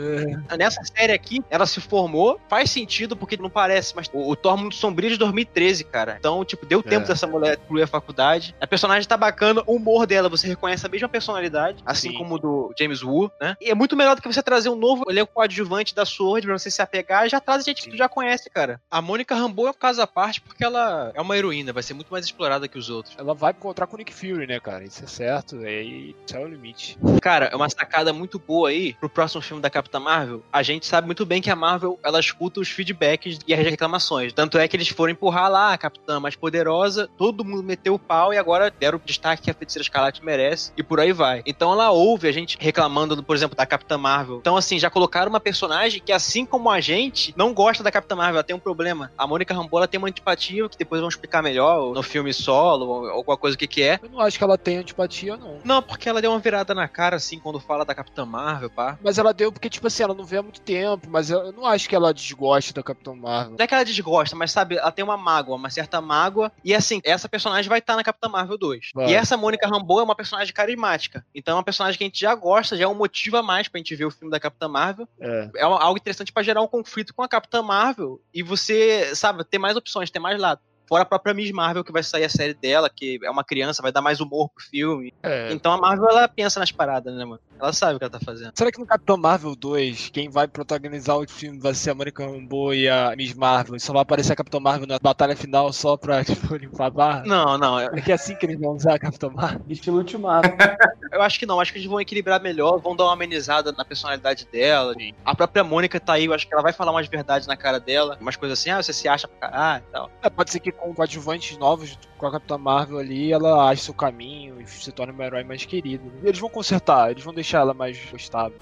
Nessa série aqui, ela se formou, faz sentido porque não parece, mas o, o Thor Mundo Sombrio é de 2013, cara. Então, tipo, deu tempo É. dessa mulher concluir a faculdade. A personagem tá bacana, o humor dela, você reconhece a mesma personalidade, assim Sim. como o do James Woo, né? E é muito melhor do que você trazer um novo elenco coadjuvante da Sword pra você se apegar, já traz gente que tu já conhece, cara. A Mônica Rambeau é um caso à parte porque ela é uma heroína, vai ser muito mais explorada que os outros. Ela vai encontrar com o Nick Fury, né, cara? Isso é certo, e aí é o limite. Cara, é uma sacada muito boa aí pro próximo filme da Capitã Marvel. A gente sabe muito bem que a Marvel, ela escuta os feedbacks e as reclamações. Tanto é que eles foram empurrar lá a Capitã mais poderosa, todo mundo meteu o pau e agora deram o destaque que a Feiticeira Escarlate merece e por aí vai. Então ela ouve a gente reclamando, por exemplo, da Capitã Marvel. Então assim, já colocaram uma personagem que assim como a gente, não gosta da Capitã Marvel, ela tem um problema. A Mônica Rambeau, ela tem uma antipatia, que depois vamos explicar melhor no filme solo, ou alguma coisa que que é. Eu não acho que ela tenha antipatia, não. Não, porque ela deu uma virada na cara, assim, quando fala da Capitã Marvel, pá. Mas ela deu porque, tipo assim, ela não vê há muito tempo, mas eu não acho que ela desgoste da Capitão Marvel. Não é que ela desgosta, mas sabe, ela tem uma mágoa, uma certa mágoa. E assim, essa personagem vai estar na Capitã Marvel 2. Vai. E essa Mônica Rambeau é uma personagem carismática. Então é uma personagem que a gente já gosta, já é um motivo a mais pra gente ver o filme da Capitã Marvel. É. É algo interessante pra gerar um conflito com a Capitã Marvel. E você, sabe, ter mais opções, ter mais lado. Fora a própria Miss Marvel, que vai sair a série dela, que é uma criança, vai dar mais humor pro filme. É. Então a Marvel, ela pensa nas paradas, né, mano? Ela sabe o que ela tá fazendo. Será que no Capitão Marvel 2, quem vai protagonizar o filme vai ser a Mônica Rambeau e a Miss Marvel? E só vai aparecer a Capitão Marvel na batalha final só pra, tipo, limpar a barra? Não, não. É que é assim que eles vão usar a Capitão Marvel? Estilo ultimato. Eu acho que não, acho que eles vão equilibrar melhor, vão dar uma amenizada na personalidade dela. A própria Mônica tá aí, eu acho que ela vai falar umas verdades na cara dela, umas coisas assim, ah, você se acha pra caralho e tal. É, pode ser que com coadjuvantes novos com a Capitã Marvel ali, ela ache seu caminho e se torne um herói mais querido. E eles vão consertar, eles vão deixar ela mais gostável.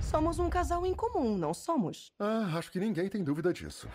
Somos um casal em comum, não somos? Ah, acho que ninguém tem dúvida disso.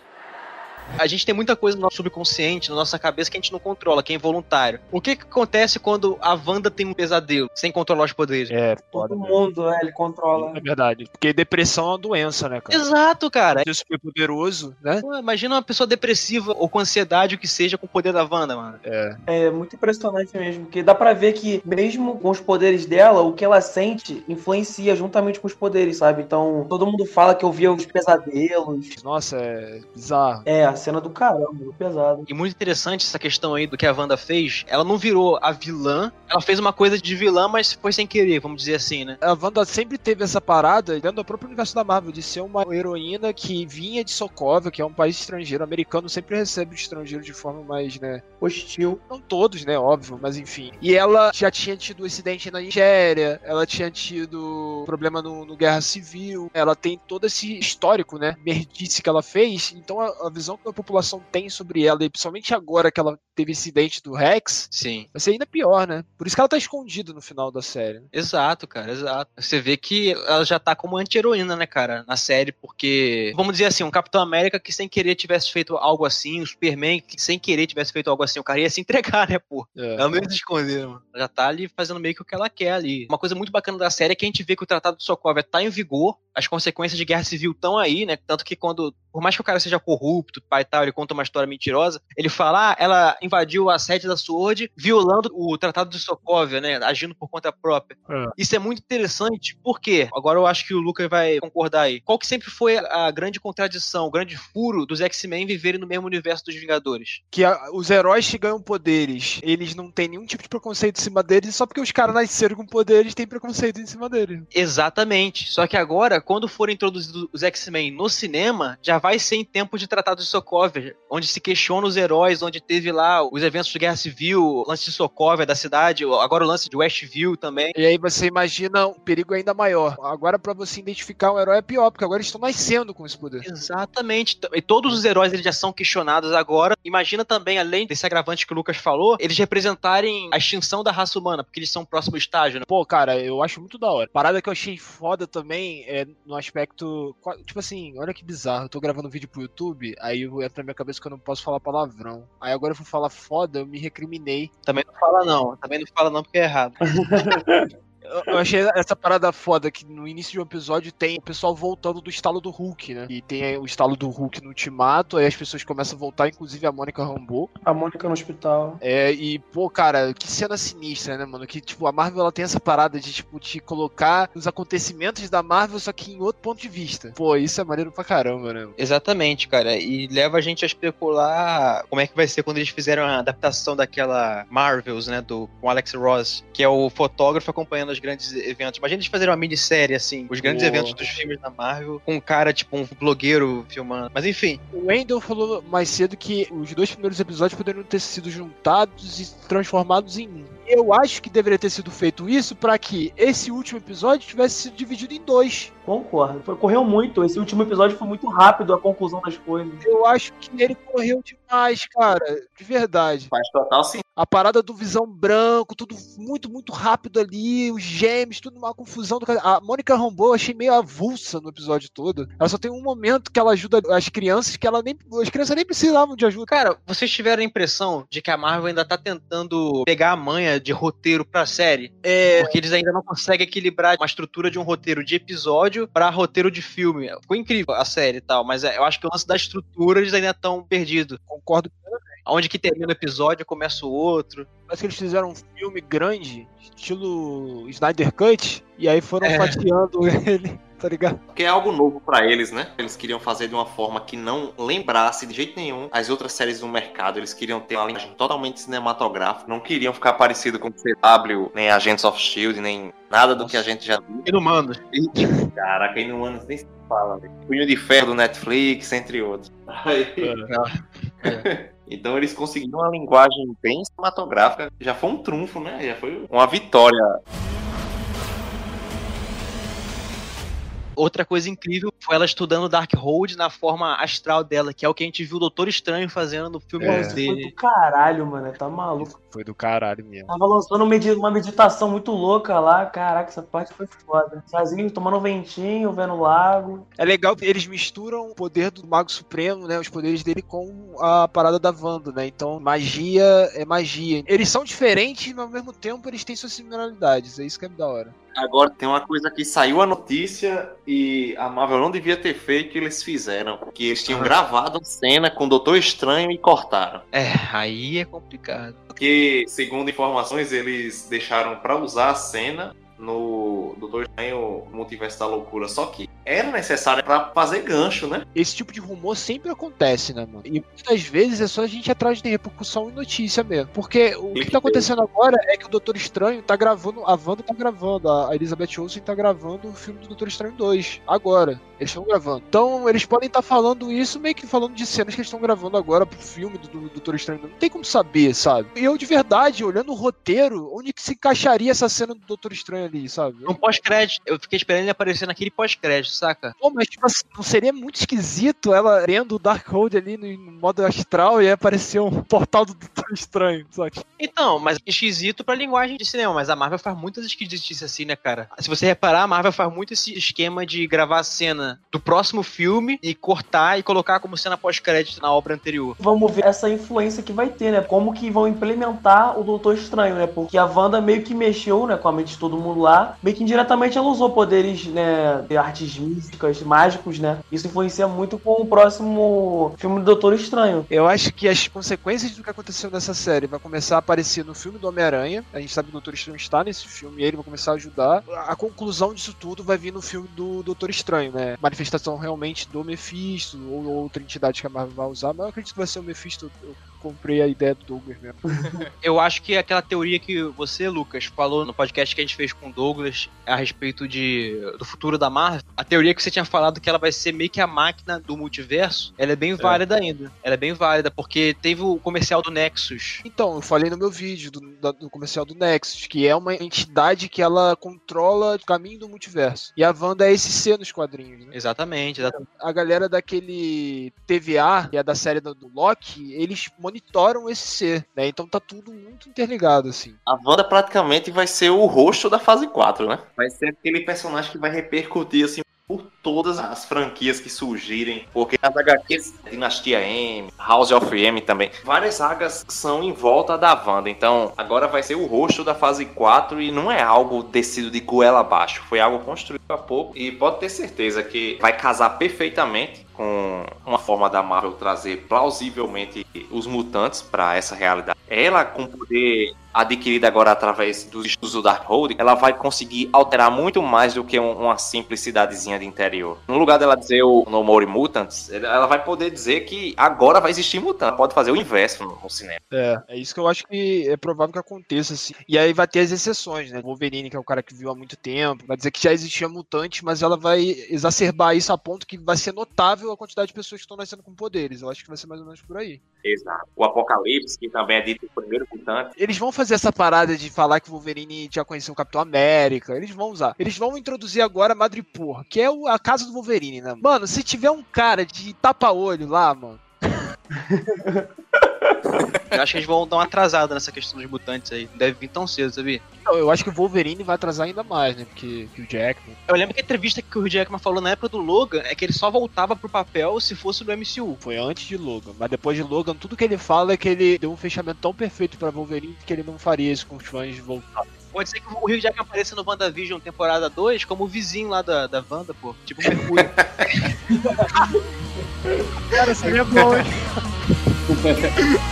A gente tem muita coisa no nosso subconsciente, na nossa cabeça, que a gente não controla, que é involuntário. O que que acontece quando a Wanda tem um pesadelo, sem controlar os poderes? É. Todo né? mundo, é, ele controla. É verdade. Porque depressão é uma doença, né, cara? Exato, cara. Ser super poderoso, né? Pô, imagina uma pessoa depressiva ou com ansiedade, o que seja, com o poder da Wanda, mano. É. É muito impressionante mesmo, porque dá pra ver que mesmo com os poderes dela, o que ela sente influencia juntamente com os poderes, sabe? Então, todo mundo fala que eu via os pesadelos. Nossa, é bizarro. É, a cena do caramba, pesado. E muito interessante essa questão aí do que a Wanda fez. Ela não virou a vilã, ela fez uma coisa de vilã, mas foi sem querer, vamos dizer assim, né? A Wanda sempre teve essa parada dentro do próprio universo da Marvel de ser uma heroína que vinha de Sokovia, que é um país estrangeiro. O americano sempre recebe o estrangeiro de forma mais, né? Hostil. Não todos, né? Óbvio, mas enfim. E ela já tinha tido acidente na Nigéria, ela tinha tido problema no, no Guerra Civil, ela tem todo esse histórico, né? Merdice que ela fez. Então a, a visão que a população tem sobre ela, e principalmente agora que ela teve esse incidente do Rex, Sim. vai ser ainda pior, né? Por isso que ela tá escondida no final da série. né? Exato, cara, exato. Você vê que ela já tá como anti-heroína, né, cara, na série, porque, vamos dizer assim, um Capitão América que sem querer tivesse feito algo assim, o Superman que sem querer tivesse feito algo assim, o cara ia se entregar, né, pô? É. Ela não ia se esconder, mano. Ela já tá ali fazendo meio que o que ela quer ali. Uma coisa muito bacana da série é que a gente vê que o Tratado de Sokovia tá em vigor, as consequências de guerra civil estão aí, né? Tanto que quando, por mais que o cara seja corrupto, pai e tal, ele conta uma história mentirosa, ele fala, ah, ela invadiu a sede da Sword, violando o Tratado de Sokovia, né? Agindo por conta própria. É. Isso é muito interessante, por quê? Agora eu acho que o Lucas vai concordar aí. Qual que sempre foi a grande contradição, o grande furo dos X-Men viverem no mesmo universo dos Vingadores? que a- os heróis que ganham poderes, eles não têm nenhum tipo de preconceito em cima deles, só porque os caras nasceram com poderes, tem preconceito em cima deles. Exatamente. Só que agora, quando forem introduzidos os X-Men no cinema, já vai ser em tempo de Tratado de Sokovia, onde se questiona os heróis, onde teve lá os eventos de Guerra Civil, o lance de Sokovia da cidade, agora o lance de Westview também. E aí você imagina um perigo ainda maior. Agora, pra você identificar um herói é pior, porque agora eles estão nascendo com esse poder. Exatamente. E todos os heróis eles já são questionados agora. Imagina também, além desse agravante que o Lucas falou, eles representarem a extinção da raça humana, porque eles são o próximo estágio, né? Pô, cara, eu acho muito da hora. Parada que eu achei foda também é no aspecto. Tipo assim, olha que bizarro. Eu tô gravando um vídeo pro YouTube, aí entra na minha cabeça que eu não posso falar palavrão. Aí agora eu fui falar foda, eu me recriminei. Também não fala não. Também não fala não porque é errado. Eu, achei essa parada foda que no início de um episódio tem o pessoal voltando do estalo do Hulk, né? E tem aí o estalo do Hulk no ultimato, aí as pessoas começam a voltar, inclusive a Mônica Rambeau. A Mônica no hospital. É, e, pô, cara, que cena sinistra, né, mano? Que, tipo, a Marvel ela tem essa parada de, tipo, te colocar os acontecimentos da Marvel, só que em outro ponto de vista. Pô, isso é maneiro pra caramba, né? Exatamente, cara. E leva a gente a especular como é que vai ser quando eles fizeram a adaptação daquela Marvels, né? Do, com Alex Ross, que é o fotógrafo acompanhando os grandes eventos. Imagina eles fazerem uma minissérie, assim, os grandes Boa. eventos dos filmes da Marvel, com um cara, tipo, um blogueiro filmando. Mas enfim, O Wendell falou mais cedo que os dois primeiros episódios poderiam ter sido juntados e transformados em um. Eu acho que deveria ter sido feito isso pra que esse último episódio tivesse sido dividido em dois. Concordo. Foi, correu muito. Esse último episódio foi muito rápido a conclusão das coisas. Eu acho que ele correu demais, cara. De verdade. Faz total sentido. A parada do visão branco, tudo muito, muito rápido ali, os gêmeos, tudo uma confusão do. A Mônica Rambeau eu achei meio avulsa no episódio todo. Ela só tem um momento que ela ajuda as crianças que ela nem. As crianças nem precisavam de ajuda. Cara, vocês tiveram a impressão de que a Marvel ainda tá tentando pegar a manha de roteiro pra série? É. Porque eles ainda não conseguem equilibrar uma estrutura de um roteiro de episódio pra roteiro de filme. Ficou incrível a série e tal, mas é, eu acho que o lance da estrutura eles ainda estão perdidos. Concordo. Onde que termina o episódio, começa o outro. Parece que eles fizeram um filme grande, estilo Snyder Cut, e aí foram É. fatiando ele, tá ligado? Porque é algo novo pra eles, né? Eles queriam fazer de uma forma que não lembrasse de jeito nenhum as outras séries do mercado. Eles queriam ter uma linguagem totalmente cinematográfica. Não queriam ficar parecido com CW, nem Agents of Shield, nem nada do que a gente já viu. Inumano. Caraca, Inumanos nem se fala, velho. Punho de Ferro do Netflix, entre outros. Aí- Então eles conseguiram uma linguagem bem cinematográfica. Já foi um trunfo, né? Já foi uma vitória. Outra coisa incrível foi Foi ela estudando Darkhold na forma astral dela, que é o que a gente viu o Doutor Estranho fazendo no filme É. Foi dele. do caralho, mano. Tá maluco. Foi do caralho mesmo. Tava lançando uma meditação muito louca lá. Caraca, essa parte foi foda. Sozinho, tomando um ventinho, vendo o lago. É legal que eles misturam o poder do Mago Supremo, né? Os poderes dele com a parada da Wanda, né? Então, magia é magia. Eles são diferentes, mas ao mesmo tempo eles têm suas similaridades. É isso que é da hora. Agora tem uma coisa que saiu a notícia e a Marvel não devia ter feito e eles fizeram. Que eles tinham gravado a cena com o Doutor Estranho e cortaram. É, aí é complicado. Porque, segundo informações, eles deixaram pra usar a cena no Doutor Estranho Multiverso da Loucura. Só que era necessário pra fazer gancho, né? Esse tipo de rumor sempre acontece, né, mano? E muitas vezes é só a gente atrás de repercussão e notícia mesmo. Porque o que tá acontecendo agora é que o Doutor Estranho tá gravando, a Wanda tá gravando, a Elizabeth Olsen tá gravando o filme do Doutor Estranho 2, agora. Eles estão gravando. Então, eles podem estar falando isso meio que falando de cenas que eles estão gravando agora pro filme do, do Doutor Estranho. Não tem como saber, sabe? E eu, de verdade, olhando o roteiro, onde que se encaixaria essa cena do Doutor Estranho ali, sabe? Um pós-crédito, eu fiquei esperando ele aparecer naquele pós-crédito, saca? Pô, mas tipo assim, não seria muito esquisito ela vendo o Darkhold ali no, no modo astral e aí aparecer um portal do Doutor Estranho, sabe? Então, mas esquisito pra linguagem de cinema, mas a Marvel faz muitas esquisitices assim, né, cara? Se você reparar, a Marvel faz muito esse esquema de gravar a cena do próximo filme e cortar e colocar como cena pós-crédito na obra anterior. Vamos ver essa influência que vai ter, né? Como que vão implementar o Doutor Estranho, né? Porque a Wanda meio que mexeu, né, com a mente de todo mundo lá. Meio que indiretamente ela usou poderes, né, de artes místicas, mágicos, né? Isso influencia muito com o próximo filme do Doutor Estranho. Eu acho que as consequências do que aconteceu nessa série vai começar a aparecer no filme do Homem-Aranha. A gente sabe que o Doutor Estranho está nesse filme e ele vai começar a ajudar. A conclusão disso tudo vai vir no filme do Doutor Estranho, né? Manifestação realmente do Mephisto ou outra entidade que a Marvel vai usar, mas eu acredito que vai ser o Mephisto. Comprei a ideia do Douglas mesmo. Eu acho que aquela teoria que você, Lucas, falou no podcast que a gente fez com o Douglas a respeito de, do futuro da Marvel, a teoria que você tinha falado que ela vai ser meio que a máquina do multiverso, ela é bem válida ainda. Ela é bem válida, porque teve o comercial do Nexus. Então, eu falei no meu vídeo do, do comercial do Nexus, que é uma entidade que ela controla o caminho do multiverso. E a Wanda é esse nos quadrinhos, né? Exatamente, exatamente. A galera daquele TVA, que é da série do, do Loki, eles monitoram esse ser, né? Então tá tudo muito interligado, assim. A Wanda praticamente vai ser o rosto da fase 4, né? Vai ser aquele personagem que vai repercutir assim por todas as franquias que surgirem, porque as HQs, Dinastia M, House of M também, várias sagas são em volta da Wanda, então agora vai ser o rosto da fase 4 e não é algo descido de goela abaixo, foi algo construído há pouco e pode ter certeza que vai casar perfeitamente com uma forma da Marvel trazer plausivelmente os mutantes para essa realidade. Ela com poder adquirido agora através dos estudos do Darkhold, ela vai conseguir alterar muito mais do que um- uma simples cidadezinha de interior. No lugar dela dizer o No More Mutants, ela vai poder dizer que agora vai existir mutante. Pode fazer o inverso no, cinema. É, é isso que eu acho que é provável que aconteça, assim. E aí vai ter as exceções, né? O Wolverine, que é o cara que viu há muito tempo, vai dizer que já existia mutante, mas ela vai exacerbar isso a ponto que vai ser notável a quantidade de pessoas que estão nascendo com poderes. Eu acho que vai ser mais ou menos por aí. Exato. O Apocalipse, que também é dito o primeiro mutante. Eles vão fazer essa parada de falar que o Wolverine já conheceu o Capitão América. Eles vão usar. Eles vão introduzir agora a Madripoor, que é o- a casa do Wolverine, né? Mano, se tiver um cara de tapa-olho lá, mano. Eu acho que eles vão dar uma atrasada nessa questão dos mutantes aí. Não deve vir tão cedo, sabia? Eu, eu acho que o Wolverine vai atrasar ainda mais, né? Porque que o Jackman. Eu lembro que a entrevista que o Hugh Jackman falou na época do Logan é que ele só voltava pro papel se fosse no MCU. Foi antes de Logan. Mas depois de Logan, tudo que ele fala é que ele deu um fechamento tão perfeito pra Wolverine que ele não faria isso com os fãs de voltar. Pode ser que o Hugh Jackman apareça no WandaVision temporada 2 como o vizinho lá da, da Wanda, pô. Tipo o Mercúrio. Cara, seria bom, hein? 嘿 嘿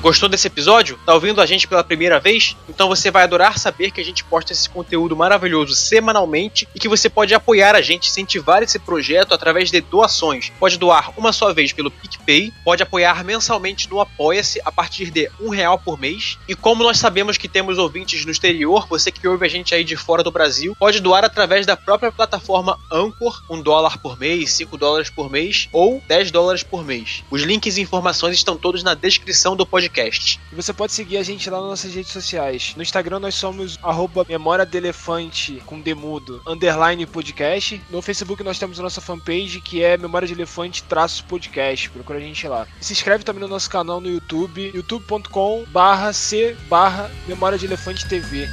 Gostou desse episódio? Tá ouvindo a gente pela primeira vez? Então você vai adorar saber que a gente posta esse conteúdo maravilhoso semanalmente e que você pode apoiar a gente, incentivar esse projeto através de doações. Pode doar uma só vez pelo PicPay, pode apoiar mensalmente no Apoia-se a partir de um real por mês. E como nós sabemos que temos ouvintes no exterior, você que ouve a gente aí de fora do Brasil, pode doar através da própria plataforma Anchor, um dólar por mês, 5 dólares por mês ou 10 dólares por mês. Os links e informações estão todos na descrição do podcast Podcast. E você pode seguir a gente lá nas nossas redes sociais. No Instagram nós somos arroba memória de elefante com demudo, underline podcast. No Facebook nós temos a nossa fanpage que é memória de elefante traço podcast. Procura a gente lá. E se inscreve também no nosso canal no YouTube, youtube.com barra c barra memória de elefante TV.